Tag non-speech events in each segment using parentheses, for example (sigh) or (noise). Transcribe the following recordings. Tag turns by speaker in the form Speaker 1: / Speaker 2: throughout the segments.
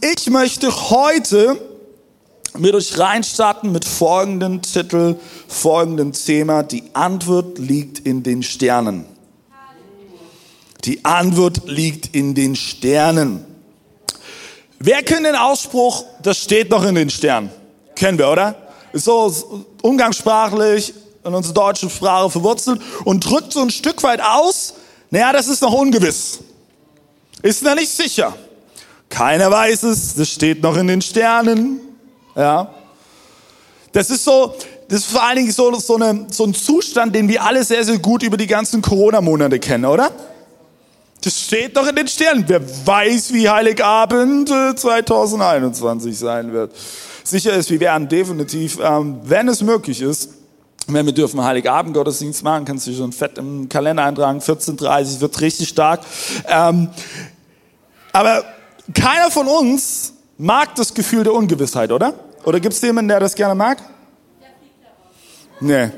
Speaker 1: ich möchte heute mit euch reinstarten mit folgendem Titel, folgendem Thema. Die Antwort liegt in den Sternen. Die Antwort liegt in den Sternen. Wer kennt den Ausspruch, das steht noch in den Sternen? Kennen wir, oder? Ist so umgangssprachlich in unserer deutschen Sprache verwurzelt und drückt so ein Stück weit aus, naja, das ist noch ungewiss. Ist noch nicht sicher. Keiner weiß es, das steht noch in den Sternen. Ja. Das ist so, das ist vor allen Dingen so, so, eine, so ein Zustand, den wir alle sehr, sehr gut über die ganzen Corona-Monate kennen, oder? Das steht noch in den Sternen. Wer weiß, wie Heiligabend 2021 äh, sein wird. Sicher ist, wir werden definitiv, ähm, wenn es möglich ist, wenn wir dürfen Heiligabend Gottesdienst machen, kannst du schon fett im Kalender eintragen, 14.30 wird richtig stark. Ähm, aber keiner von uns mag das Gefühl der Ungewissheit, oder? Oder gibt es jemanden, der das gerne mag? Nee.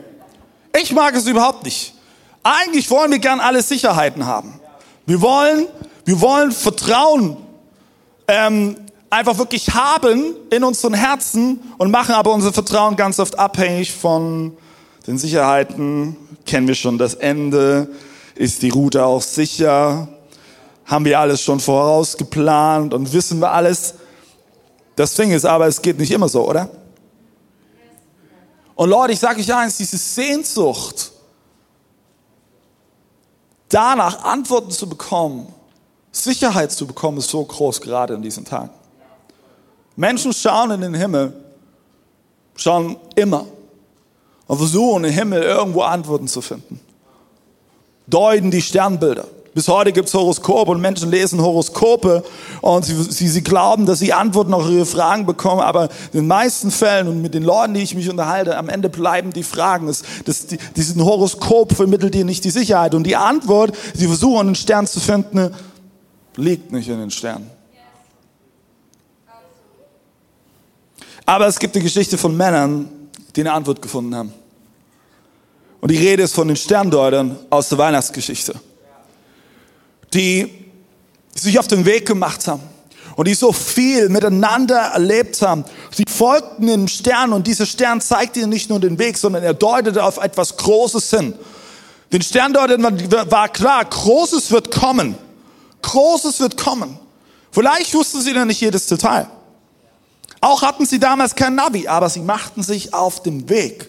Speaker 1: Ich mag es überhaupt nicht. Eigentlich wollen wir gern alle Sicherheiten haben. Wir wollen, wir wollen Vertrauen ähm, einfach wirklich haben in unseren Herzen und machen aber unser Vertrauen ganz oft abhängig von den Sicherheiten. Kennen wir schon das Ende? Ist die Route auch sicher? Haben wir alles schon vorausgeplant und wissen wir alles. Das Ding ist aber, es geht nicht immer so, oder? Und Leute, ich sage euch eins, diese Sehnsucht, danach Antworten zu bekommen, Sicherheit zu bekommen, ist so groß gerade in diesen Tagen. Menschen schauen in den Himmel, schauen immer und versuchen im Himmel irgendwo Antworten zu finden. Deuten die Sternbilder. Bis heute gibt es Horoskope und Menschen lesen Horoskope und sie, sie, sie glauben, dass sie Antworten auf ihre Fragen bekommen, aber in den meisten Fällen und mit den Leuten, die ich mich unterhalte, am Ende bleiben die Fragen. Das, das, die, diesen Horoskop vermittelt dir nicht die Sicherheit und die Antwort, sie versuchen einen Stern zu finden, liegt nicht in den Sternen. Aber es gibt eine Geschichte von Männern, die eine Antwort gefunden haben. Und die Rede ist von den Sterndeutern aus der Weihnachtsgeschichte die sich auf den Weg gemacht haben und die so viel miteinander erlebt haben. Sie folgten dem Stern und dieser Stern zeigte ihnen nicht nur den Weg, sondern er deutete auf etwas Großes hin. Den Sterndeutern war klar, Großes wird kommen. Großes wird kommen. Vielleicht wussten sie noch nicht jedes Detail. Auch hatten sie damals kein Navi, aber sie machten sich auf den Weg.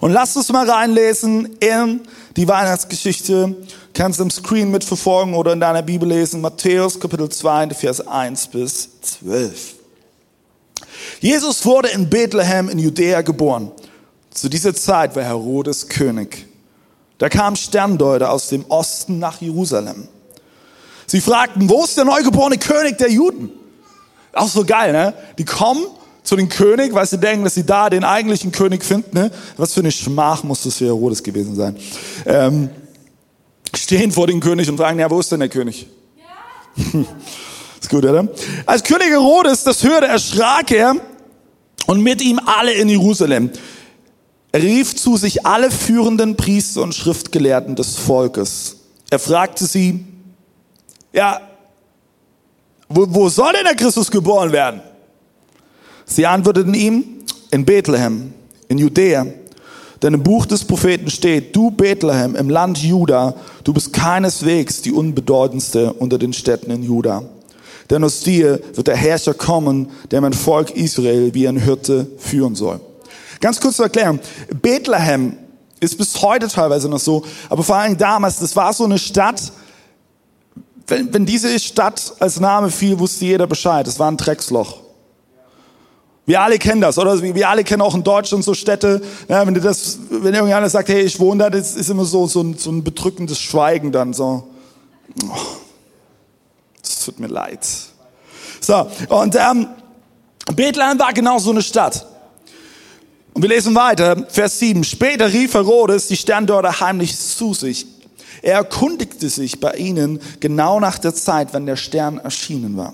Speaker 1: Und lasst uns mal reinlesen in die Weihnachtsgeschichte kannst im Screen mitverfolgen oder in deiner Bibel lesen, Matthäus Kapitel 2, Vers 1 bis 12. Jesus wurde in Bethlehem in Judäa geboren. Zu dieser Zeit war Herodes König. Da kamen Sterndeuter aus dem Osten nach Jerusalem. Sie fragten, wo ist der neugeborene König der Juden? Auch so geil, ne? Die kommen zu dem König, weil sie denken, dass sie da den eigentlichen König finden. Ne? Was für eine Schmach muss das für Herodes gewesen sein. Ähm, stehen vor dem König und fragen, ja, wo ist denn der König? Ja. (laughs) ist gut, oder? Als König Herodes das hörte, erschrak er und mit ihm alle in Jerusalem. Er rief zu sich alle führenden Priester und Schriftgelehrten des Volkes. Er fragte sie, ja, wo, wo soll denn der Christus geboren werden? Sie antworteten ihm, in Bethlehem, in Judäa, denn im Buch des Propheten steht, du Bethlehem im Land Juda, du bist keineswegs die unbedeutendste unter den Städten in Juda. Denn aus dir wird der Herrscher kommen, der mein Volk Israel wie ein Hirte führen soll. Ganz kurz zu erklären, Bethlehem ist bis heute teilweise noch so, aber vor allem damals, das war so eine Stadt, wenn, wenn diese Stadt als Name fiel, wusste jeder Bescheid, es war ein Drecksloch. Wir alle kennen das, oder? Wir alle kennen auch in Deutschland so Städte. Ja, wenn, das, wenn irgendjemand sagt, hey, ich wohne da, das ist immer so, so, ein, so ein bedrückendes Schweigen dann. So, oh, das tut mir leid. So, und ähm, Bethlehem war genau so eine Stadt. Und wir lesen weiter, Vers 7. Später rief Herodes die Sterndeuter heimlich zu sich. Er erkundigte sich bei ihnen genau nach der Zeit, wenn der Stern erschienen war.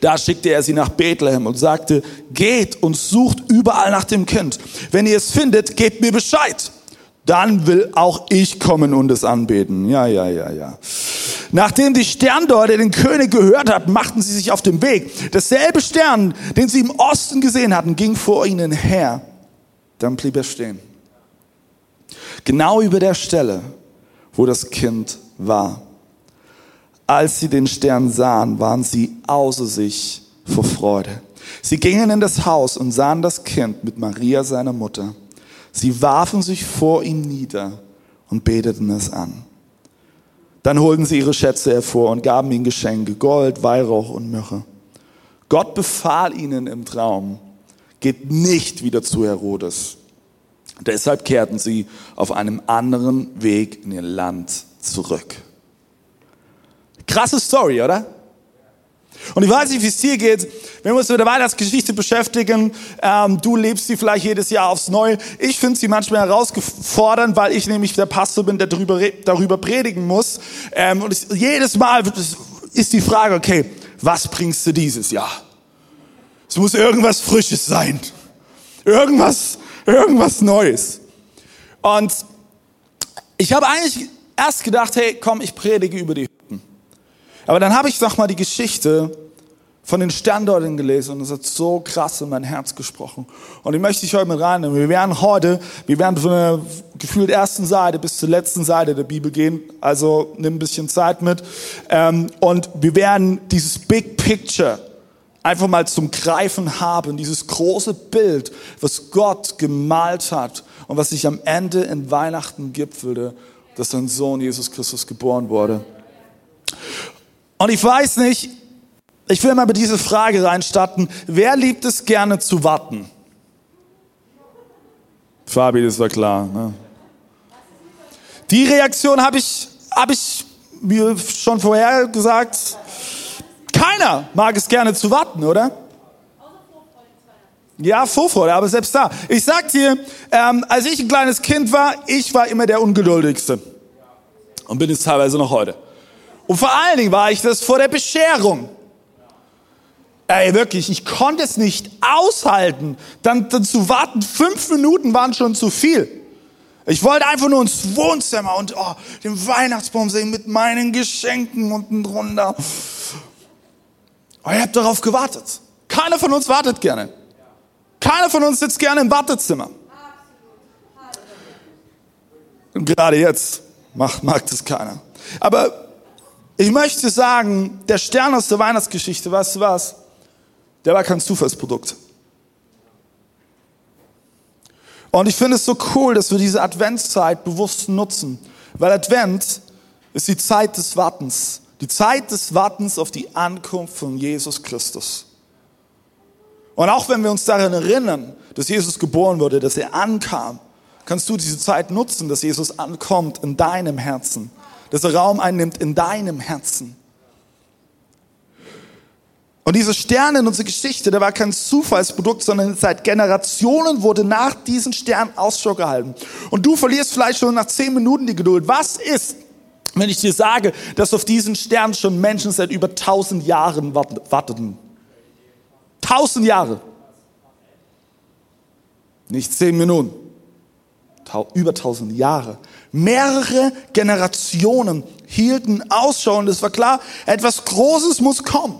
Speaker 1: Da schickte er sie nach Bethlehem und sagte, geht und sucht überall nach dem Kind. Wenn ihr es findet, gebt mir Bescheid. Dann will auch ich kommen und es anbeten. Ja, ja, ja, ja. Nachdem die Sterndeuter den König gehört hatten, machten sie sich auf den Weg. Dasselbe Stern, den sie im Osten gesehen hatten, ging vor ihnen her. Dann blieb er stehen. Genau über der Stelle, wo das Kind war. Als sie den Stern sahen, waren sie außer sich vor Freude. Sie gingen in das Haus und sahen das Kind mit Maria, seiner Mutter. Sie warfen sich vor ihm nieder und beteten es an. Dann holten sie ihre Schätze hervor und gaben ihnen Geschenke, Gold, Weihrauch und Myrrhe. Gott befahl ihnen im Traum, geht nicht wieder zu Herodes. Deshalb kehrten sie auf einem anderen Weg in ihr Land zurück. Krasse Story, oder? Und ich weiß nicht, wie es dir geht, wenn wir uns mit der Weihnachtsgeschichte beschäftigen. Ähm, du lebst sie vielleicht jedes Jahr aufs Neue. Ich finde sie manchmal herausfordernd, weil ich nämlich der Pastor bin, der darüber, darüber predigen muss. Ähm, und ich, jedes Mal ist die Frage, okay, was bringst du dieses Jahr? Es muss irgendwas Frisches sein. Irgendwas, irgendwas Neues. Und ich habe eigentlich erst gedacht, hey, komm, ich predige über die aber dann habe ich noch mal die Geschichte von den Sterndeuten gelesen und es hat so krass in mein Herz gesprochen. Und ich möchte dich heute mit reinnehmen. Wir werden heute, wir werden von der gefühlt ersten Seite bis zur letzten Seite der Bibel gehen. Also nimm ein bisschen Zeit mit. Ähm, und wir werden dieses Big Picture einfach mal zum Greifen haben. Dieses große Bild, was Gott gemalt hat und was sich am Ende in Weihnachten gipfelte, dass sein Sohn Jesus Christus geboren wurde. Und ich weiß nicht, ich will mal mit dieser Frage reinstatten, wer liebt es gerne zu warten? Fabi, das war klar. Ne? Die Reaktion habe ich, hab ich mir schon vorher gesagt. Keiner mag es gerne zu warten, oder? Ja, Vorfreude, aber selbst da. Ich sag dir, ähm, als ich ein kleines Kind war, ich war immer der Ungeduldigste. Und bin es teilweise noch heute. Und vor allen Dingen war ich das vor der Bescherung. Ey, wirklich, ich konnte es nicht aushalten, dann, dann zu warten. Fünf Minuten waren schon zu viel. Ich wollte einfach nur ins Wohnzimmer und oh, den Weihnachtsbaum sehen mit meinen Geschenken unten drunter. Aber ich habe darauf gewartet. Keiner von uns wartet gerne. Keiner von uns sitzt gerne im Wartezimmer. Und gerade jetzt macht, mag das keiner. Aber ich möchte sagen, der Stern aus der Weihnachtsgeschichte, weißt du was? Der war kein Zufallsprodukt. Und ich finde es so cool, dass wir diese Adventszeit bewusst nutzen, weil Advent ist die Zeit des Wartens, die Zeit des Wartens auf die Ankunft von Jesus Christus. Und auch wenn wir uns daran erinnern, dass Jesus geboren wurde, dass er ankam, kannst du diese Zeit nutzen, dass Jesus ankommt in deinem Herzen dass er Raum einnimmt in deinem Herzen. Und diese Sterne in unserer Geschichte, der war kein Zufallsprodukt, sondern seit Generationen wurde nach diesen Sternen Ausschau gehalten. Und du verlierst vielleicht schon nach zehn Minuten die Geduld. Was ist, wenn ich dir sage, dass auf diesen Stern schon Menschen seit über tausend Jahren warteten? Tausend Jahre. Nicht zehn Minuten. Über tausend Jahre. Mehrere Generationen hielten Ausschau und es war klar, etwas Großes muss kommen.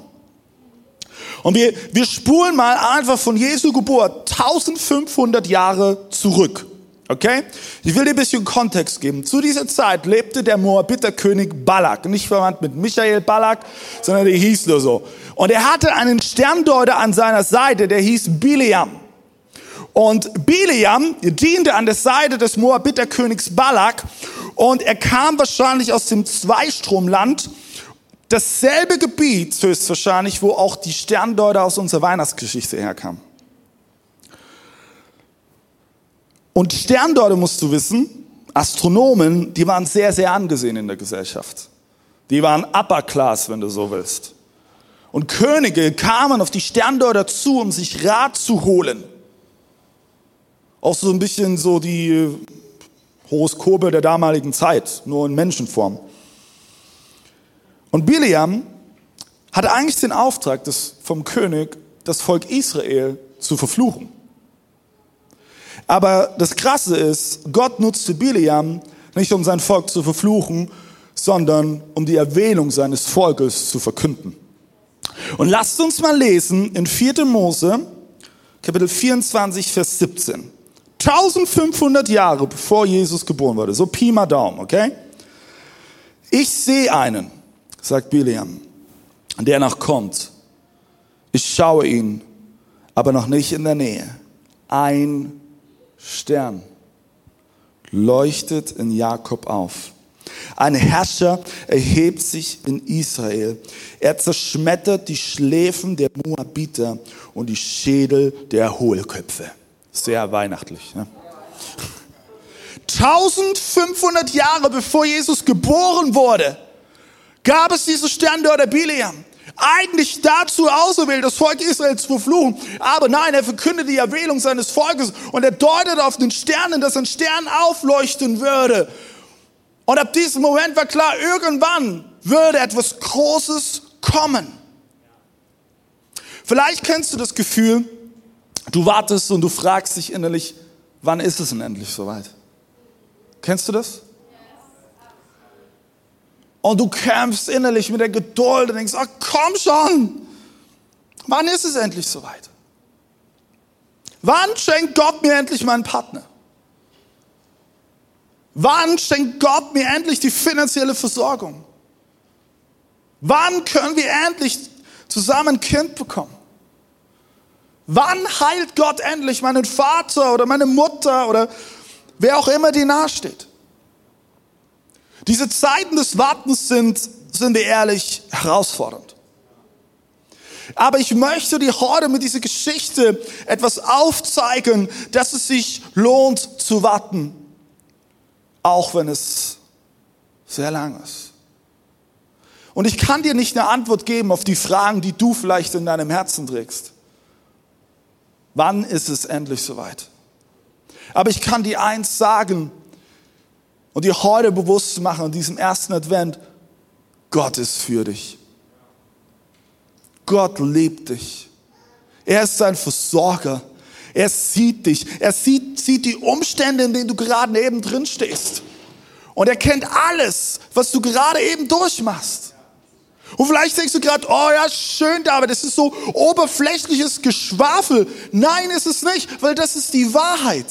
Speaker 1: Und wir, wir spulen mal einfach von Jesu Geburt 1500 Jahre zurück. Okay? Ich will dir ein bisschen Kontext geben. Zu dieser Zeit lebte der Moabiterkönig Balak, nicht verwandt mit Michael Balak, sondern der hieß nur so. Und er hatte einen Sterndeuter an seiner Seite, der hieß Bileam. Und Bileam diente an der Seite des Moabiterkönigs Balak und er kam wahrscheinlich aus dem Zweistromland, dasselbe Gebiet höchstwahrscheinlich, wo auch die Sterndeuter aus unserer Weihnachtsgeschichte herkamen. Und Sterndeuter musst du wissen, Astronomen, die waren sehr, sehr angesehen in der Gesellschaft. Die waren Upper Class, wenn du so willst. Und Könige kamen auf die Sterndeuter zu, um sich Rat zu holen. Auch so ein bisschen so die Horoskope der damaligen Zeit, nur in Menschenform. Und Biliam hatte eigentlich den Auftrag des, vom König, das Volk Israel zu verfluchen. Aber das Krasse ist, Gott nutzte Biliam nicht um sein Volk zu verfluchen, sondern um die Erwählung seines Volkes zu verkünden. Und lasst uns mal lesen in 4. Mose, Kapitel 24, Vers 17. 1500 Jahre bevor Jesus geboren wurde, so Pi mal Daumen, okay? Ich sehe einen, sagt Biliam, der noch kommt. Ich schaue ihn, aber noch nicht in der Nähe. Ein Stern leuchtet in Jakob auf. Ein Herrscher erhebt sich in Israel. Er zerschmettert die Schläfen der Moabiter und die Schädel der Hohlköpfe. Sehr weihnachtlich. Ne? 1500 Jahre bevor Jesus geboren wurde, gab es diese Sterndörter Bileam. Eigentlich dazu auserwählt, das Volk Israel zu verfluchen. Aber nein, er verkündet die Erwählung seines Volkes und er deutet auf den Sternen, dass ein Stern aufleuchten würde. Und ab diesem Moment war klar, irgendwann würde etwas Großes kommen. Vielleicht kennst du das Gefühl, du wartest und du fragst dich innerlich, wann ist es denn endlich soweit? Kennst du das? Und du kämpfst innerlich mit der Geduld und denkst, oh, komm schon. Wann ist es endlich soweit? Wann schenkt Gott mir endlich meinen Partner? Wann schenkt Gott mir endlich die finanzielle Versorgung? Wann können wir endlich zusammen ein Kind bekommen? Wann heilt Gott endlich meinen Vater oder meine Mutter oder wer auch immer dir nahesteht? Diese Zeiten des Wartens sind, sind wir ehrlich, herausfordernd. Aber ich möchte dir heute mit dieser Geschichte etwas aufzeigen, dass es sich lohnt zu warten, auch wenn es sehr lang ist. Und ich kann dir nicht eine Antwort geben auf die Fragen, die du vielleicht in deinem Herzen trägst. Wann ist es endlich soweit? Aber ich kann dir eins sagen, und dir heute bewusst machen, in diesem ersten Advent, Gott ist für dich. Gott liebt dich. Er ist dein Versorger. Er sieht dich. Er sieht, sieht die Umstände, in denen du gerade eben drin stehst. Und er kennt alles, was du gerade eben durchmachst. Und vielleicht denkst du gerade, oh ja, schön, David, das ist so oberflächliches Geschwafel. Nein, ist es nicht, weil das ist die Wahrheit.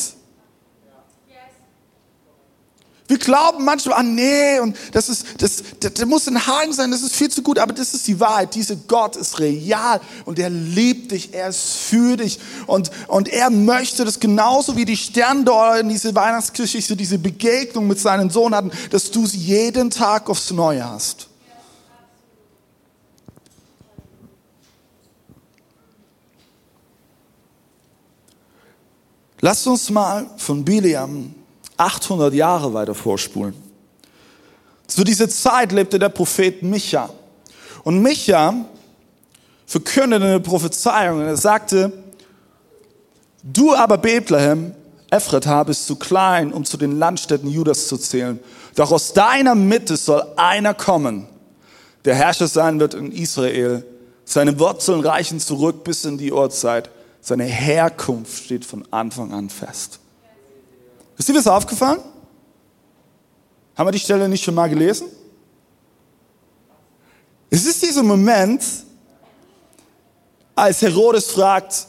Speaker 1: Wir glauben manchmal, ah nee, und das ist, das, das, das muss ein Haken sein, das ist viel zu gut, aber das ist die Wahrheit. Dieser Gott ist real und er liebt dich, er ist für dich und, und er möchte das genauso wie die Sterndeuter in diese Weihnachtsgeschichte, diese Begegnung mit seinem Sohn hatten, dass du sie jeden Tag aufs Neue hast. Lasst uns mal von Biliam 800 Jahre weiter vorspulen. Zu dieser Zeit lebte der Prophet Micha. Und Micha verkündete eine Prophezeiung und er sagte, du aber Bethlehem, Ephrata, bist zu klein, um zu den Landstädten Judas zu zählen. Doch aus deiner Mitte soll einer kommen, der Herrscher sein wird in Israel. Seine Wurzeln reichen zurück bis in die Uhrzeit. Seine Herkunft steht von Anfang an fest. Ist dir das aufgefallen? Haben wir die Stelle nicht schon mal gelesen? Es ist dieser Moment, als Herodes fragt,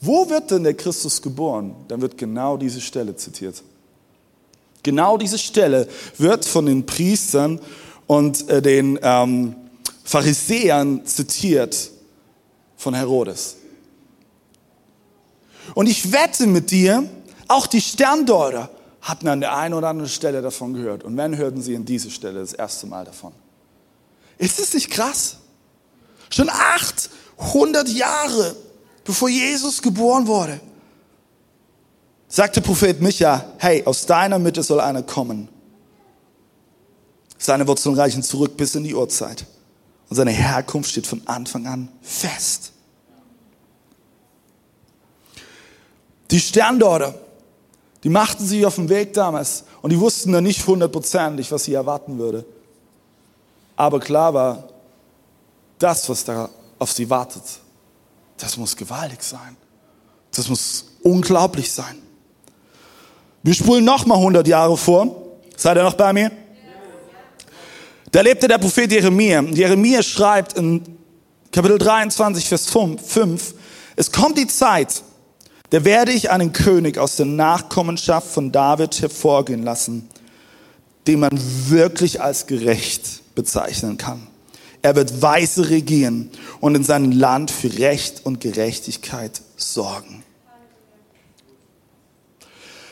Speaker 1: wo wird denn der Christus geboren? Dann wird genau diese Stelle zitiert. Genau diese Stelle wird von den Priestern und äh, den ähm, Pharisäern zitiert von Herodes. Und ich wette mit dir, auch die Sterndeuter hatten an der einen oder anderen Stelle davon gehört. Und wenn, hörten sie an dieser Stelle das erste Mal davon. Ist es nicht krass? Schon 800 Jahre bevor Jesus geboren wurde, sagte Prophet Micha, hey, aus deiner Mitte soll einer kommen. Seine Wurzeln reichen zurück bis in die Urzeit. und seine Herkunft steht von Anfang an fest. Die Sterndeuter, die machten sich auf den Weg damals und die wussten dann nicht hundertprozentig, was sie erwarten würde. Aber klar war, das, was da auf sie wartet, das muss gewaltig sein. Das muss unglaublich sein. Wir spulen noch mal 100 Jahre vor. Seid ihr noch bei mir? Da lebte der Prophet Jeremia. Jeremia schreibt in Kapitel 23, Vers 5, es kommt die Zeit, da werde ich einen König aus der Nachkommenschaft von David hervorgehen lassen, den man wirklich als gerecht bezeichnen kann. Er wird weise regieren und in seinem Land für Recht und Gerechtigkeit sorgen.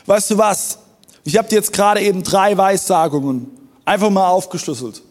Speaker 1: Weißt du was? Ich habe dir jetzt gerade eben drei Weissagungen einfach mal aufgeschlüsselt,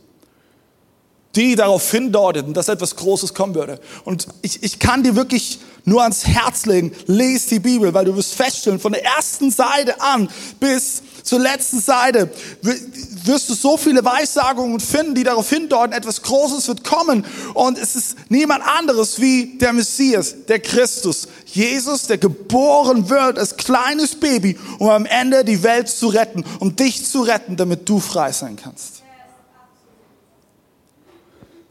Speaker 1: die darauf hindeuteten, dass etwas Großes kommen würde. Und ich, ich kann dir wirklich nur ans Herz legen, lese die Bibel, weil du wirst feststellen, von der ersten Seite an bis zur letzten Seite wirst du so viele Weissagungen finden, die darauf hindeuten, etwas Großes wird kommen. Und es ist niemand anderes wie der Messias, der Christus, Jesus, der geboren wird als kleines Baby, um am Ende die Welt zu retten, um dich zu retten, damit du frei sein kannst.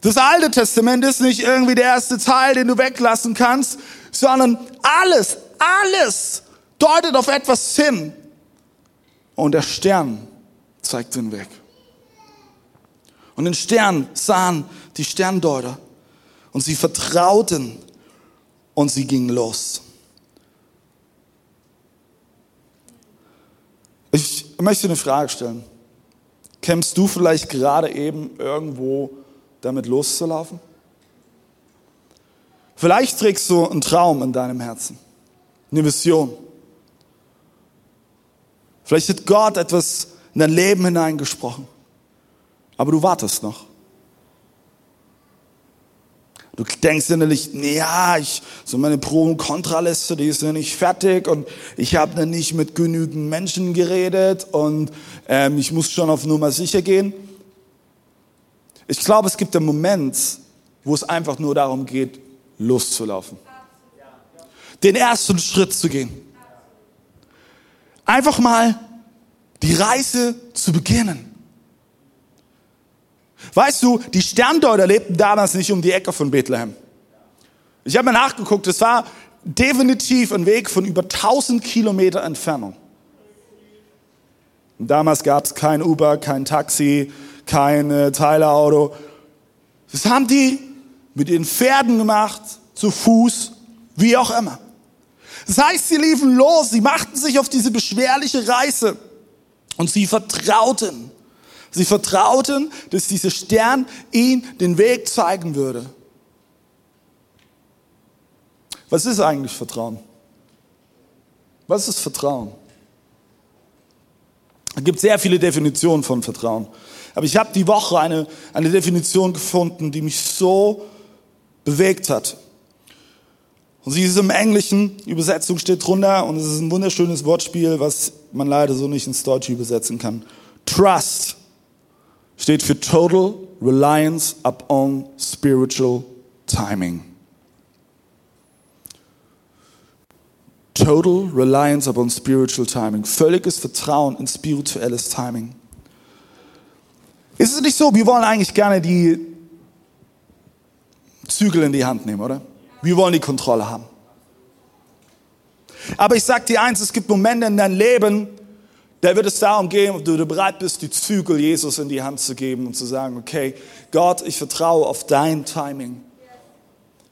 Speaker 1: Das Alte Testament ist nicht irgendwie der erste Teil, den du weglassen kannst, sondern alles, alles deutet auf etwas hin. Und der Stern zeigt den Weg. Und den Stern sahen die Sterndeuter und sie vertrauten und sie gingen los. Ich möchte eine Frage stellen. Kämpfst du vielleicht gerade eben irgendwo damit loszulaufen? Vielleicht trägst du einen Traum in deinem Herzen, eine Vision. Vielleicht hat Gott etwas in dein Leben hineingesprochen, aber du wartest noch. Du denkst innerlich, ja, ich, so meine Pro- und Kontraliste, die ist ja nicht fertig und ich habe dann nicht mit genügend Menschen geredet und ähm, ich muss schon auf Nummer sicher gehen. Ich glaube, es gibt einen Moment, wo es einfach nur darum geht, loszulaufen. Den ersten Schritt zu gehen. Einfach mal die Reise zu beginnen. Weißt du, die Sterndeuter lebten damals nicht um die Ecke von Bethlehem. Ich habe mal nachgeguckt, es war definitiv ein Weg von über 1000 Kilometer Entfernung. Damals gab es kein Uber, kein Taxi, kein Teilerauto. Das haben die mit ihren Pferden gemacht, zu Fuß, wie auch immer. Das heißt, sie liefen los, sie machten sich auf diese beschwerliche Reise und sie vertrauten. Sie vertrauten, dass dieser Stern ihnen den Weg zeigen würde. Was ist eigentlich Vertrauen? Was ist Vertrauen? Es gibt sehr viele Definitionen von Vertrauen. Aber ich habe die Woche eine, eine Definition gefunden, die mich so bewegt hat. Und sie ist im Englischen, Übersetzung steht drunter und es ist ein wunderschönes Wortspiel, was man leider so nicht ins Deutsche übersetzen kann. Trust steht für Total Reliance upon Spiritual Timing. Total Reliance upon Spiritual Timing. Völliges Vertrauen in spirituelles Timing. Ist es nicht so, wir wollen eigentlich gerne die Zügel in die Hand nehmen, oder? Wir wollen die Kontrolle haben. Aber ich sage dir eins, es gibt Momente in deinem Leben, da wird es darum gehen, ob du bereit bist, die Zügel Jesus in die Hand zu geben und zu sagen, okay, Gott, ich vertraue auf dein Timing.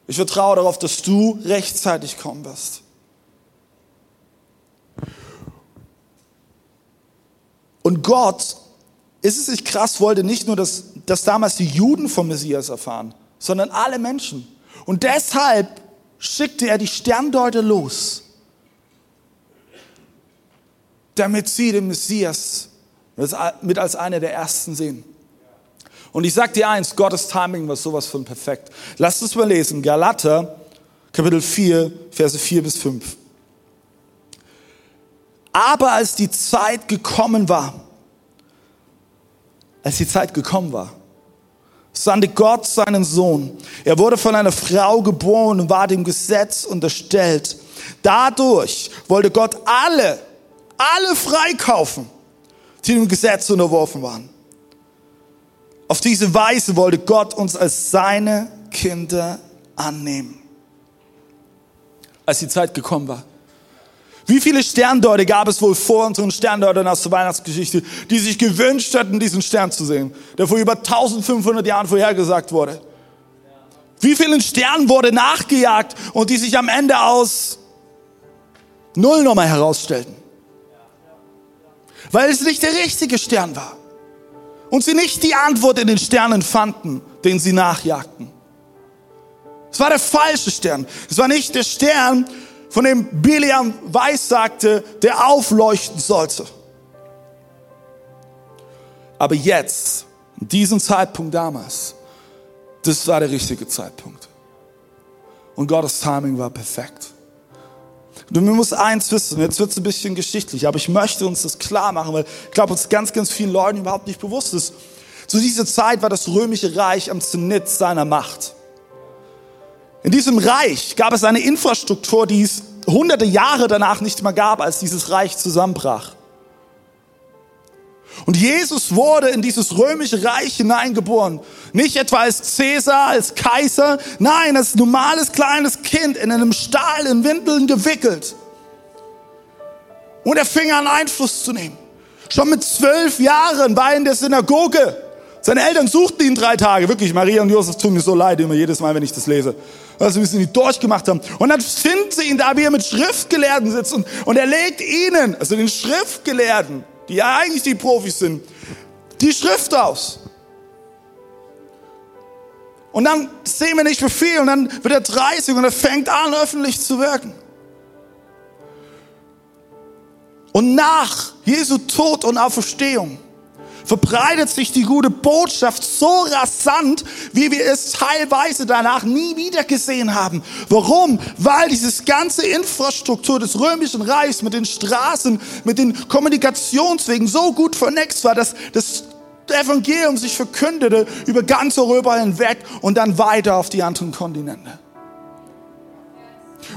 Speaker 1: Ich vertraue darauf, dass du rechtzeitig kommen wirst. Und Gott, ist es nicht krass, wollte nicht nur, dass, dass damals die Juden vom Messias erfahren, sondern alle Menschen. Und deshalb schickte er die Sterndeuter los, damit sie den Messias mit als einer der ersten sehen. Und ich sag dir eins, Gottes Timing war sowas von perfekt. Lasst uns mal lesen, Galater, Kapitel 4, Verse 4 bis 5. Aber als die Zeit gekommen war, als die Zeit gekommen war, sandte Gott seinen Sohn. Er wurde von einer Frau geboren und war dem Gesetz unterstellt. Dadurch wollte Gott alle, alle freikaufen, die dem Gesetz unterworfen waren. Auf diese Weise wollte Gott uns als seine Kinder annehmen. Als die Zeit gekommen war. Wie viele Sterndeuter gab es wohl vor unseren Sterndeutern aus der Weihnachtsgeschichte, die sich gewünscht hätten, diesen Stern zu sehen, der vor über 1500 Jahren vorhergesagt wurde? Wie vielen Sternen wurde nachgejagt und die sich am Ende aus Nullnummer herausstellten? Weil es nicht der richtige Stern war. Und sie nicht die Antwort in den Sternen fanden, den sie nachjagten. Es war der falsche Stern. Es war nicht der Stern, von dem Biliam weissagte, der aufleuchten sollte. Aber jetzt, in diesem Zeitpunkt damals, das war der richtige Zeitpunkt. Und Gottes Timing war perfekt. Und man muss eins wissen, jetzt wird es ein bisschen geschichtlich, aber ich möchte uns das klar machen, weil ich glaube, uns ganz, ganz vielen Leuten überhaupt nicht bewusst ist. Zu dieser Zeit war das römische Reich am Zenit seiner Macht. In diesem Reich gab es eine Infrastruktur, die es hunderte Jahre danach nicht mehr gab, als dieses Reich zusammenbrach. Und Jesus wurde in dieses römische Reich hineingeboren. Nicht etwa als Cäsar, als Kaiser, nein, als normales kleines Kind in einem Stahl in Windeln gewickelt. Und er fing an Einfluss zu nehmen. Schon mit zwölf Jahren war er in der Synagoge. Seine Eltern suchten ihn drei Tage. Wirklich, Maria und Josef tun mir so leid immer jedes Mal, wenn ich das lese. Also, wie sie ihn durchgemacht haben. Und dann finden sie ihn da, wie er mit Schriftgelehrten sitzt. Und, und er legt ihnen, also den Schriftgelehrten, die ja eigentlich die Profis sind, die Schrift aus. Und dann sehen wir nicht viel und dann wird er 30 und er fängt an, öffentlich zu wirken. Und nach Jesu Tod und Auferstehung verbreitet sich die gute Botschaft so rasant, wie wir es teilweise danach nie wieder gesehen haben. Warum? Weil dieses ganze Infrastruktur des römischen Reichs mit den Straßen, mit den Kommunikationswegen so gut vernetzt war, dass das Evangelium sich verkündete über ganz Europa hinweg und dann weiter auf die anderen Kontinente.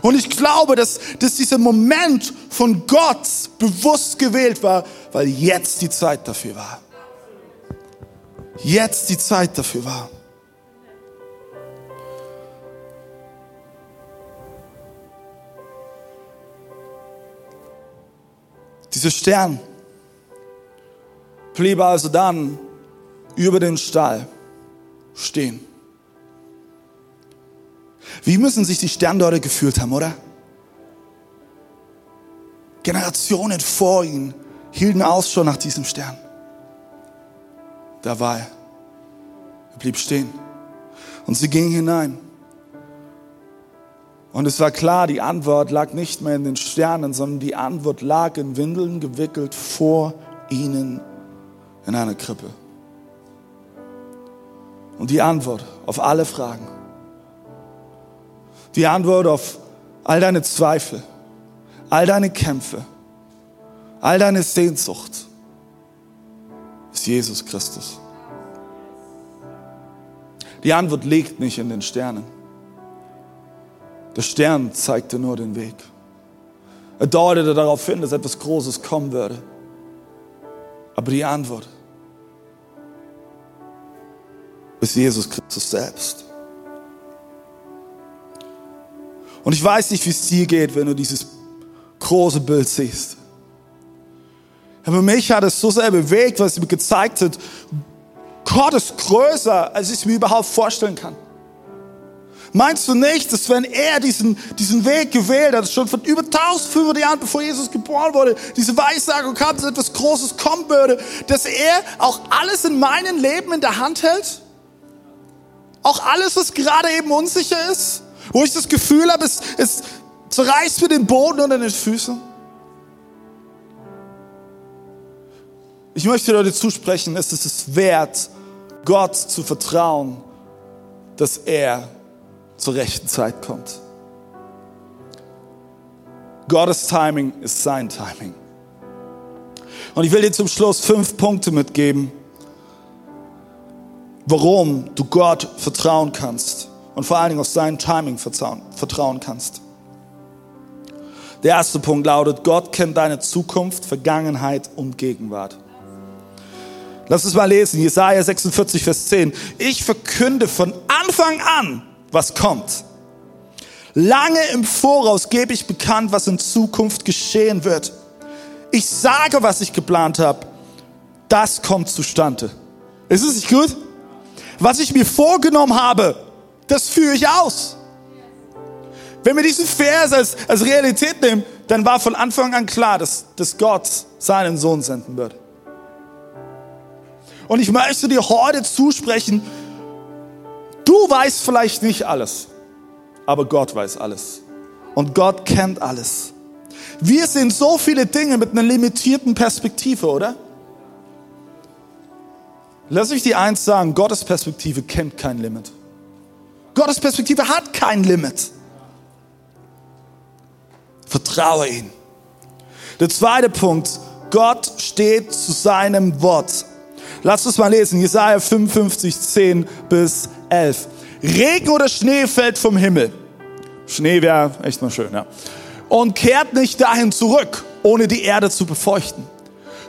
Speaker 1: Und ich glaube, dass, dass dieser Moment von Gott bewusst gewählt war, weil jetzt die Zeit dafür war jetzt die Zeit dafür war. Dieser Stern blieb also dann über den Stall stehen. Wie müssen sich die Sterndeuter gefühlt haben, oder? Generationen vor ihnen hielten Ausschau nach diesem Stern da war er. Er blieb stehen. Und sie ging hinein. Und es war klar, die Antwort lag nicht mehr in den Sternen, sondern die Antwort lag in Windeln gewickelt vor ihnen in einer Krippe. Und die Antwort auf alle Fragen, die Antwort auf all deine Zweifel, all deine Kämpfe, all deine Sehnsucht, ist Jesus Christus. Die Antwort liegt nicht in den Sternen. Der Stern zeigte nur den Weg. Er deutete darauf hin, dass etwas Großes kommen würde. Aber die Antwort ist Jesus Christus selbst. Und ich weiß nicht, wie es dir geht, wenn du dieses große Bild siehst. Aber mich hat es so sehr bewegt, was es mir gezeigt hat. Gott ist größer, als ich mir überhaupt vorstellen kann. Meinst du nicht, dass wenn er diesen, diesen Weg gewählt hat, schon von über 1500 Jahren, bevor Jesus geboren wurde, diese Weissagung kam, dass etwas Großes kommen würde, dass er auch alles in meinem Leben in der Hand hält? Auch alles, was gerade eben unsicher ist? Wo ich das Gefühl habe, es, es zerreißt mir den Boden unter den Füßen? Ich möchte Leute zusprechen, es ist es wert, Gott zu vertrauen, dass er zur rechten Zeit kommt. Gottes Timing ist sein Timing. Und ich will dir zum Schluss fünf Punkte mitgeben, warum du Gott vertrauen kannst und vor allen Dingen auf sein Timing vertrauen, vertrauen kannst. Der erste Punkt lautet, Gott kennt deine Zukunft, Vergangenheit und Gegenwart. Lass uns mal lesen, Jesaja 46, Vers 10. Ich verkünde von Anfang an, was kommt. Lange im Voraus gebe ich bekannt, was in Zukunft geschehen wird. Ich sage, was ich geplant habe. Das kommt zustande. Ist es nicht gut? Was ich mir vorgenommen habe, das führe ich aus. Wenn wir diesen Vers als, als Realität nehmen, dann war von Anfang an klar, dass, dass Gott seinen Sohn senden wird. Und ich möchte dir heute zusprechen, du weißt vielleicht nicht alles, aber Gott weiß alles. Und Gott kennt alles. Wir sehen so viele Dinge mit einer limitierten Perspektive, oder? Lass mich dir eins sagen, Gottes Perspektive kennt kein Limit. Gottes Perspektive hat kein Limit. Vertraue ihm. Der zweite Punkt, Gott steht zu seinem Wort. Lass uns mal lesen, Jesaja 55, 10 bis 11. Regen oder Schnee fällt vom Himmel. Schnee wäre echt mal schön, ja. Und kehrt nicht dahin zurück, ohne die Erde zu befeuchten.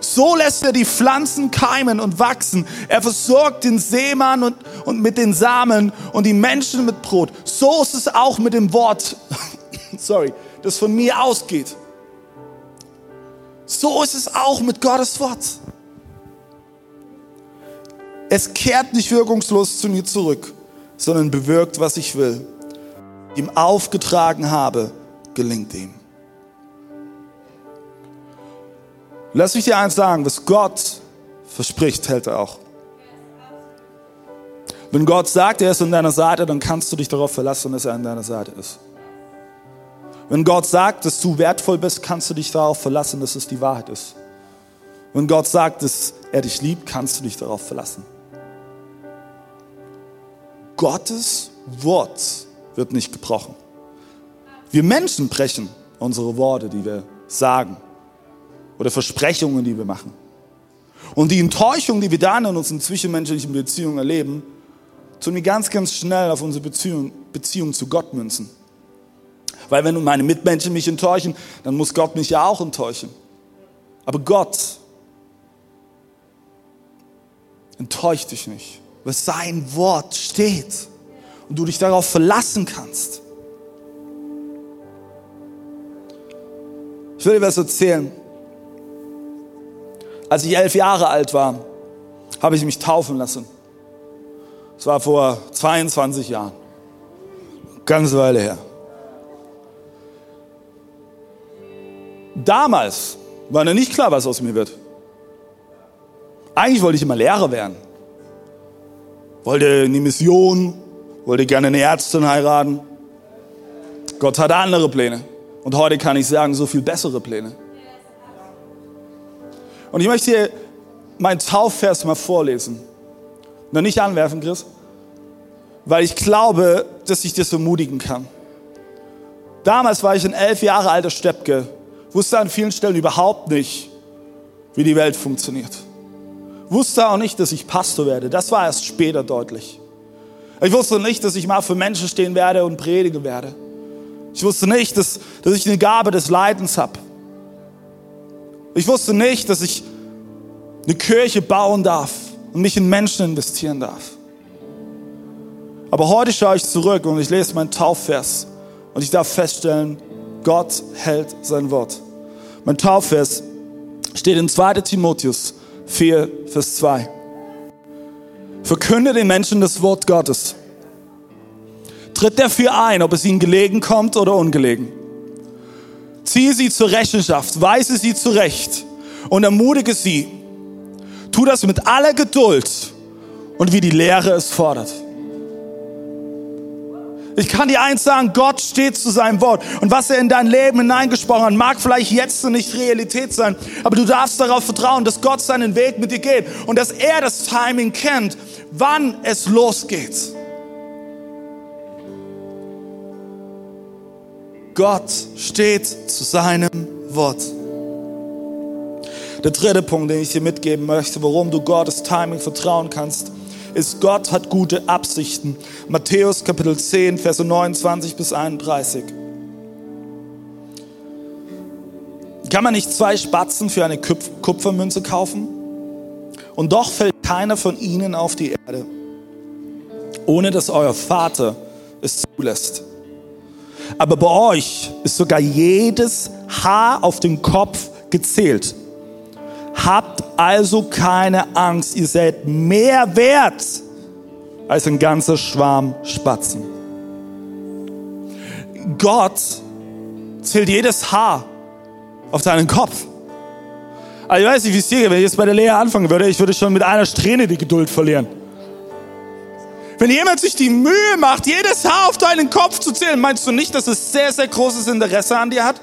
Speaker 1: So lässt er die Pflanzen keimen und wachsen. Er versorgt den Seemann und, und mit den Samen und die Menschen mit Brot. So ist es auch mit dem Wort, (laughs) sorry, das von mir ausgeht. So ist es auch mit Gottes Wort. Es kehrt nicht wirkungslos zu mir zurück, sondern bewirkt, was ich will. Ihm aufgetragen habe, gelingt ihm. Lass mich dir eins sagen, was Gott verspricht, hält er auch. Wenn Gott sagt, er ist an deiner Seite, dann kannst du dich darauf verlassen, dass er an deiner Seite ist. Wenn Gott sagt, dass du wertvoll bist, kannst du dich darauf verlassen, dass es die Wahrheit ist. Wenn Gott sagt, dass er dich liebt, kannst du dich darauf verlassen. Gottes Wort wird nicht gebrochen. Wir Menschen brechen unsere Worte, die wir sagen oder Versprechungen, die wir machen. Und die Enttäuschung, die wir dann in unseren zwischenmenschlichen Beziehungen erleben, tun wir ganz, ganz schnell auf unsere Beziehung, Beziehung zu Gott münzen. Weil wenn meine Mitmenschen mich enttäuschen, dann muss Gott mich ja auch enttäuschen. Aber Gott enttäuscht dich nicht, weil sein Wort steht und du dich darauf verlassen kannst. Ich will dir was erzählen. Als ich elf Jahre alt war, habe ich mich taufen lassen. Das war vor 22 Jahren. Ganz Weile her. Damals war noch nicht klar, was aus mir wird. Eigentlich wollte ich immer Lehrer werden. Wollte in die Mission, wollte gerne eine Ärztin heiraten. Gott hatte andere Pläne. Und heute kann ich sagen, so viel bessere Pläne. Und ich möchte hier meinen Taufvers mal vorlesen. Noch nicht anwerfen, Chris, weil ich glaube, dass ich das ermutigen kann. Damals war ich ein elf Jahre alter Steppke, wusste an vielen Stellen überhaupt nicht, wie die Welt funktioniert. Wusste auch nicht, dass ich Pastor werde. Das war erst später deutlich. Ich wusste nicht, dass ich mal für Menschen stehen werde und predigen werde. Ich wusste nicht, dass, dass ich eine Gabe des Leidens habe. Ich wusste nicht, dass ich eine Kirche bauen darf und mich in Menschen investieren darf. Aber heute schaue ich zurück und ich lese meinen Taufvers und ich darf feststellen, Gott hält sein Wort. Mein Taufvers steht in 2 Timotheus 4, Vers 2. Verkünde den Menschen das Wort Gottes. Tritt dafür ein, ob es ihnen gelegen kommt oder ungelegen. Ziehe sie zur Rechenschaft, weise sie zurecht und ermutige sie. Tu das mit aller Geduld und wie die Lehre es fordert. Ich kann dir eins sagen, Gott steht zu seinem Wort. Und was er in dein Leben hineingesprochen hat, mag vielleicht jetzt nicht Realität sein, aber du darfst darauf vertrauen, dass Gott seinen Weg mit dir geht und dass er das Timing kennt, wann es losgeht. Gott steht zu seinem Wort. Der dritte Punkt, den ich dir mitgeben möchte, warum du Gottes Timing vertrauen kannst, ist, Gott hat gute Absichten. Matthäus Kapitel 10, Verse 29 bis 31. Kann man nicht zwei Spatzen für eine Kupfermünze kaufen? Und doch fällt keiner von ihnen auf die Erde, ohne dass euer Vater es zulässt. Aber bei euch ist sogar jedes Haar auf den Kopf gezählt. Habt also keine Angst, ihr seid mehr wert als ein ganzer Schwarm Spatzen. Gott zählt jedes Haar auf deinen Kopf. Also ich weiß nicht, wie es dir geht. Wenn ich jetzt bei der Lehre anfangen würde, ich würde schon mit einer Strähne die Geduld verlieren. Wenn jemand sich die Mühe macht, jedes Haar auf deinen Kopf zu zählen, meinst du nicht, dass es sehr, sehr großes Interesse an dir hat?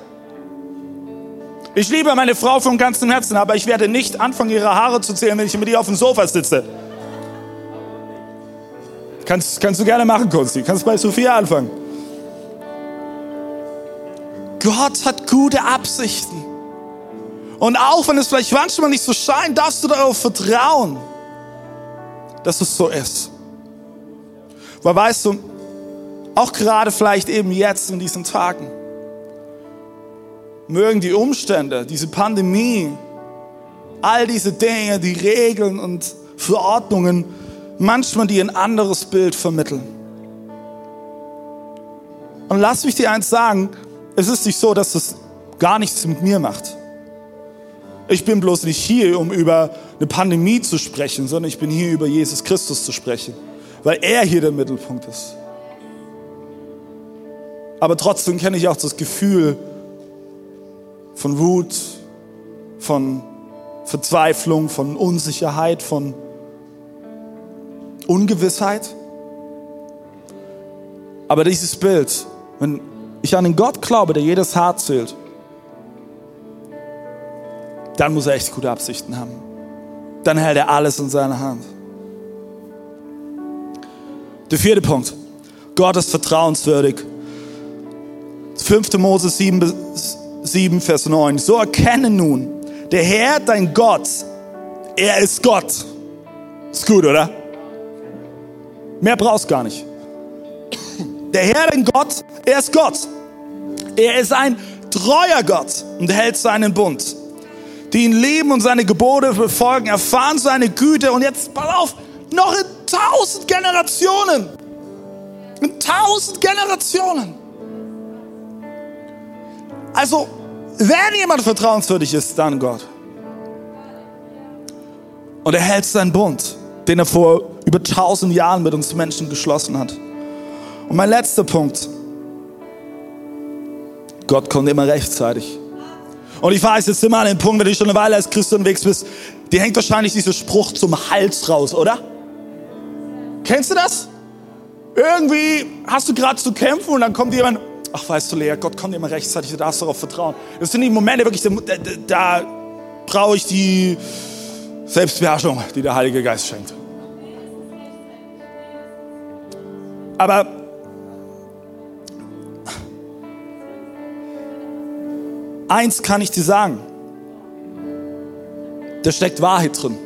Speaker 1: Ich liebe meine Frau von ganzem Herzen, aber ich werde nicht anfangen, ihre Haare zu zählen, wenn ich mit ihr auf dem Sofa sitze. Kannst, kannst du gerne machen, Konsti. Kannst bei Sophia anfangen. Gott hat gute Absichten. Und auch wenn es vielleicht manchmal nicht so scheint, darfst du darauf vertrauen, dass es so ist. Weil weißt du, auch gerade vielleicht eben jetzt in diesen Tagen, mögen die Umstände, diese Pandemie, all diese Dinge, die Regeln und Verordnungen manchmal dir ein anderes Bild vermitteln. Und lass mich dir eins sagen, es ist nicht so, dass es gar nichts mit mir macht. Ich bin bloß nicht hier, um über eine Pandemie zu sprechen, sondern ich bin hier, über Jesus Christus zu sprechen weil er hier der Mittelpunkt ist. Aber trotzdem kenne ich auch das Gefühl von Wut, von Verzweiflung, von Unsicherheit, von Ungewissheit. Aber dieses Bild, wenn ich an den Gott glaube, der jedes Haar zählt, dann muss er echt gute Absichten haben. Dann hält er alles in seiner Hand. Der vierte Punkt. Gott ist vertrauenswürdig. 5. Mose 7, 7, Vers 9. So erkenne nun, der Herr, dein Gott, er ist Gott. Ist gut, oder? Mehr brauchst gar nicht. Der Herr, dein Gott, er ist Gott. Er ist ein treuer Gott und hält seinen Bund. Die ihn lieben und seine Gebote befolgen, erfahren seine Güte. Und jetzt, pass auf, noch in tausend Generationen. In tausend Generationen. Also, wenn jemand vertrauenswürdig ist, dann Gott. Und er hält seinen Bund, den er vor über tausend Jahren mit uns Menschen geschlossen hat. Und mein letzter Punkt. Gott kommt immer rechtzeitig. Und ich weiß jetzt immer an den Punkt, wenn du schon eine Weile als Christ unterwegs bist, dir hängt wahrscheinlich dieser Spruch zum Hals raus, oder? Kennst du das? Irgendwie hast du gerade zu kämpfen und dann kommt jemand, ach weißt du Lea, Gott kommt immer rechtzeitig, du darfst darauf vertrauen. Das sind die Momente wirklich, da, da, brauche ich die Selbstbeherrschung, die der Heilige Geist schenkt. Aber eins kann ich dir sagen, da steckt Wahrheit drin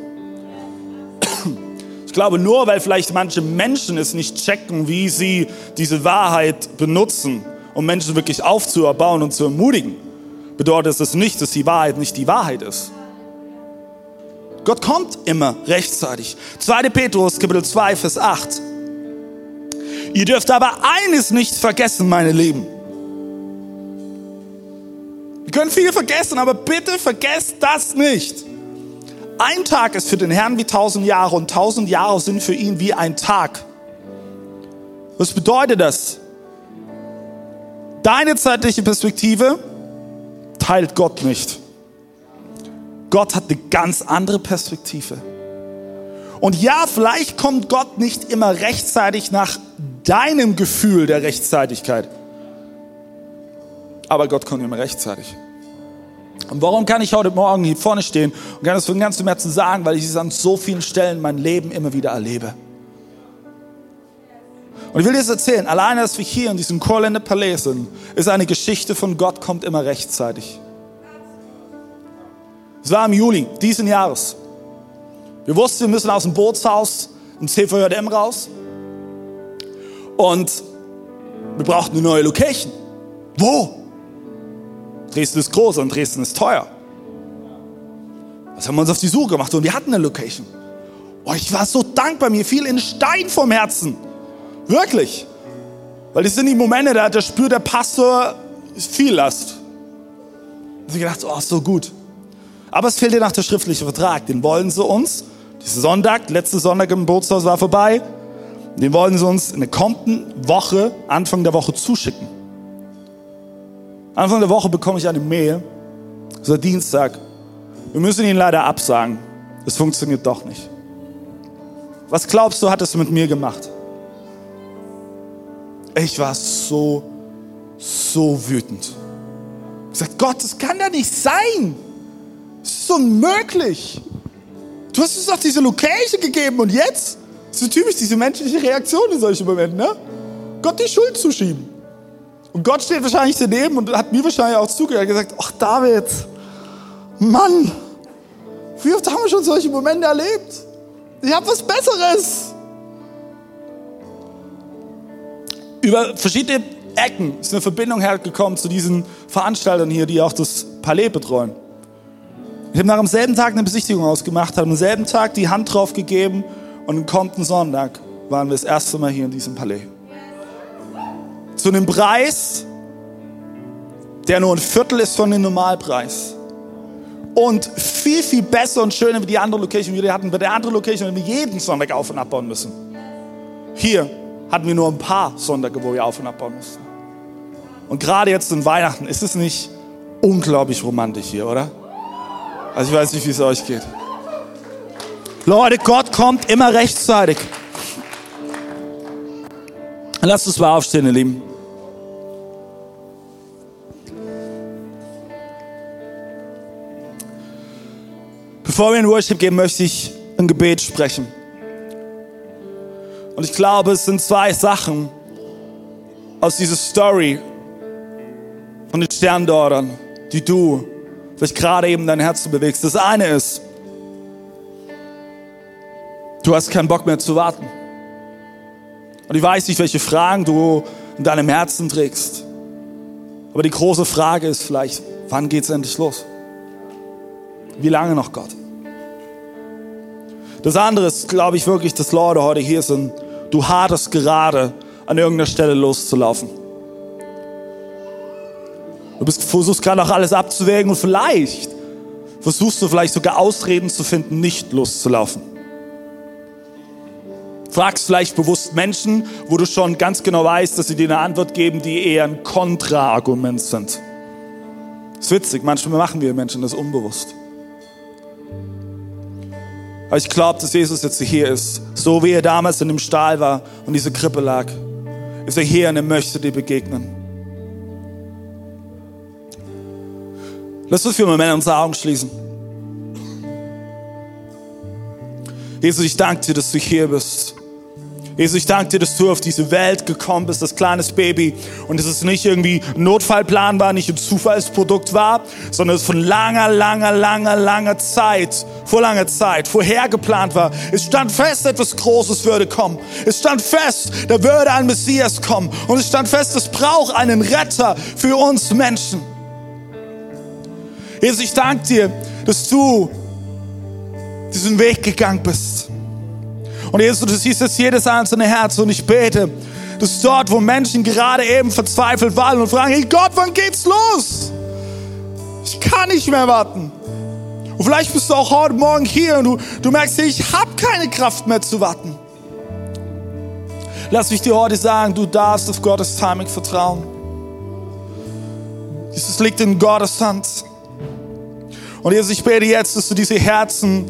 Speaker 1: glaube, nur weil vielleicht manche Menschen es nicht checken, wie sie diese Wahrheit benutzen, um Menschen wirklich aufzuerbauen und zu ermutigen, bedeutet es nicht, dass die Wahrheit nicht die Wahrheit ist. Gott kommt immer rechtzeitig. 2. Petrus, Kapitel 2, Vers 8. Ihr dürft aber eines nicht vergessen, meine Lieben. Wir können viel vergessen, aber bitte vergesst das nicht. Ein Tag ist für den Herrn wie tausend Jahre und tausend Jahre sind für ihn wie ein Tag. Was bedeutet das? Deine zeitliche Perspektive teilt Gott nicht. Gott hat eine ganz andere Perspektive. Und ja, vielleicht kommt Gott nicht immer rechtzeitig nach deinem Gefühl der Rechtzeitigkeit. Aber Gott kommt immer rechtzeitig. Und warum kann ich heute Morgen hier vorne stehen und kann das von ganzem Herzen sagen? Weil ich es an so vielen Stellen mein Leben immer wieder erlebe. Und ich will dir das erzählen, alleine, dass wir hier in diesem Chorländer Palais sind, ist eine Geschichte von Gott kommt immer rechtzeitig. Es war im Juli diesen Jahres. Wir wussten, wir müssen aus dem Bootshaus ein CVJM raus und wir brauchten eine neue Location. Wo? Dresden ist groß und Dresden ist teuer. Was haben wir uns auf die Suche gemacht und wir hatten eine Location. Oh, ich war so dankbar, mir fiel in Stein vom Herzen. Wirklich. Weil das sind die Momente, da, da spürt der Pastor viel Last. Und ich gedacht, oh, so gut. Aber es fehlt dir nach der schriftliche Vertrag. Den wollen sie uns, diesen Sonntag, letzte Sonntag im Bootshaus war vorbei, den wollen sie uns in der kommenden Woche, Anfang der Woche zuschicken. Anfang der Woche bekomme ich eine Mail, so Dienstag. Wir müssen ihn leider absagen. Es funktioniert doch nicht. Was glaubst du, hat es mit mir gemacht? Ich war so, so wütend. Ich sagte, Gott, das kann ja nicht sein. Das ist unmöglich. Du hast uns doch diese Location gegeben und jetzt? Ist so typisch diese menschliche Reaktion in solchen Momenten, ne? Gott die Schuld zuschieben. Und Gott steht wahrscheinlich daneben und hat mir wahrscheinlich auch zugehört und gesagt, ach David, Mann, wie oft haben wir schon solche Momente erlebt? Ich habe was Besseres. Über verschiedene Ecken ist eine Verbindung hergekommen zu diesen Veranstaltern hier, die auch das Palais betreuen. Ich habe nach dem selben Tag eine Besichtigung ausgemacht, habe am selben Tag die Hand drauf gegeben und am kommenden Sonntag waren wir das erste Mal hier in diesem Palais. Zu einem Preis, der nur ein Viertel ist von dem Normalpreis. Und viel, viel besser und schöner wie die andere Location, die wir hatten. Bei der anderen Location hätten wir jeden Sonntag auf- und abbauen müssen. Hier hatten wir nur ein paar Sonntage, wo wir auf- und abbauen mussten. Und gerade jetzt in Weihnachten ist es nicht unglaublich romantisch hier, oder? Also ich weiß nicht, wie es euch geht. Leute, Gott kommt immer rechtzeitig. Lasst uns mal aufstehen, ihr Lieben. Bevor wir in Worship gehen, möchte ich ein Gebet sprechen. Und ich glaube, es sind zwei Sachen aus dieser Story von den Sterndortern, die du vielleicht gerade eben dein Herz bewegst. Das eine ist, du hast keinen Bock mehr zu warten. Und ich weiß nicht, welche Fragen du in deinem Herzen trägst. Aber die große Frage ist vielleicht, wann geht es endlich los? Wie lange noch, Gott? Das andere ist, glaube ich, wirklich, dass Leute heute hier sind. Du haderst gerade, an irgendeiner Stelle loszulaufen. Du bist, versuchst gerade auch alles abzuwägen und vielleicht versuchst du vielleicht sogar Ausreden zu finden, nicht loszulaufen. Fragst vielleicht bewusst Menschen, wo du schon ganz genau weißt, dass sie dir eine Antwort geben, die eher ein Kontraargument sind. Das ist witzig, manchmal machen wir Menschen das unbewusst. Aber ich glaube, dass Jesus jetzt hier ist, so wie er damals in dem Stahl war und diese Krippe lag. Ist er hier und er möchte dir begegnen. Lass uns für einen Moment unsere Augen schließen. Jesus, ich danke dir, dass du hier bist. Jesus, ich danke dir, dass du auf diese Welt gekommen bist, das kleines Baby. Und dass es nicht irgendwie Notfallplan war, nicht ein Zufallsprodukt war, sondern es von langer, langer, langer, langer Zeit, vor langer Zeit, vorher geplant war. Es stand fest, etwas Großes würde kommen. Es stand fest, da würde ein Messias kommen. Und es stand fest, es braucht einen Retter für uns Menschen. Jesus, ich danke dir, dass du diesen Weg gegangen bist. Und Jesus, du siehst jetzt jedes einzelne Herz und ich bete, dass dort, wo Menschen gerade eben verzweifelt waren und fragen, hey Gott, wann geht's los? Ich kann nicht mehr warten. Und vielleicht bist du auch heute Morgen hier und du, du merkst, ich habe keine Kraft mehr zu warten. Lass mich dir heute sagen, du darfst auf Gottes Timing vertrauen. Jesus liegt in Gottes Hand. Und Jesus, ich bete jetzt, dass du diese Herzen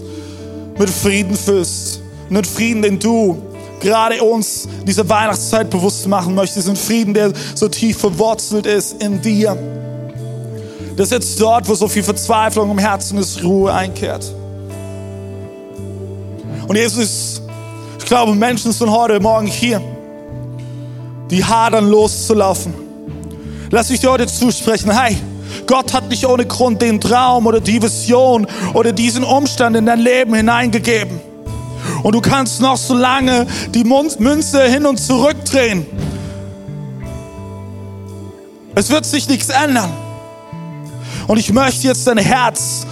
Speaker 1: mit Frieden füllst. Einen Frieden, den du gerade uns in dieser Weihnachtszeit bewusst machen möchtest. Einen Frieden, der so tief verwurzelt ist in dir. Dass jetzt dort, wo so viel Verzweiflung im Herzen ist, Ruhe einkehrt. Und Jesus, ich glaube, Menschen sind heute Morgen hier, die hadern loszulaufen. Lass mich dir heute zusprechen, hey, Gott hat nicht ohne Grund den Traum oder die Vision oder diesen Umstand in dein Leben hineingegeben. Und du kannst noch so lange die Münze hin und zurück drehen. Es wird sich nichts ändern. Und ich möchte jetzt dein Herz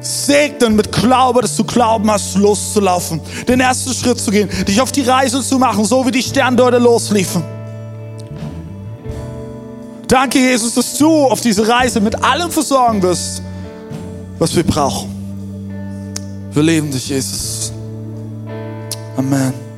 Speaker 1: segnen mit Glaube, dass du Glauben hast, loszulaufen. Den ersten Schritt zu gehen, dich auf die Reise zu machen, so wie die Sterndeuter losliefen. Danke, Jesus, dass du auf diese Reise mit allem versorgen wirst, was wir brauchen. Wir leben dich, Jesus. Amen.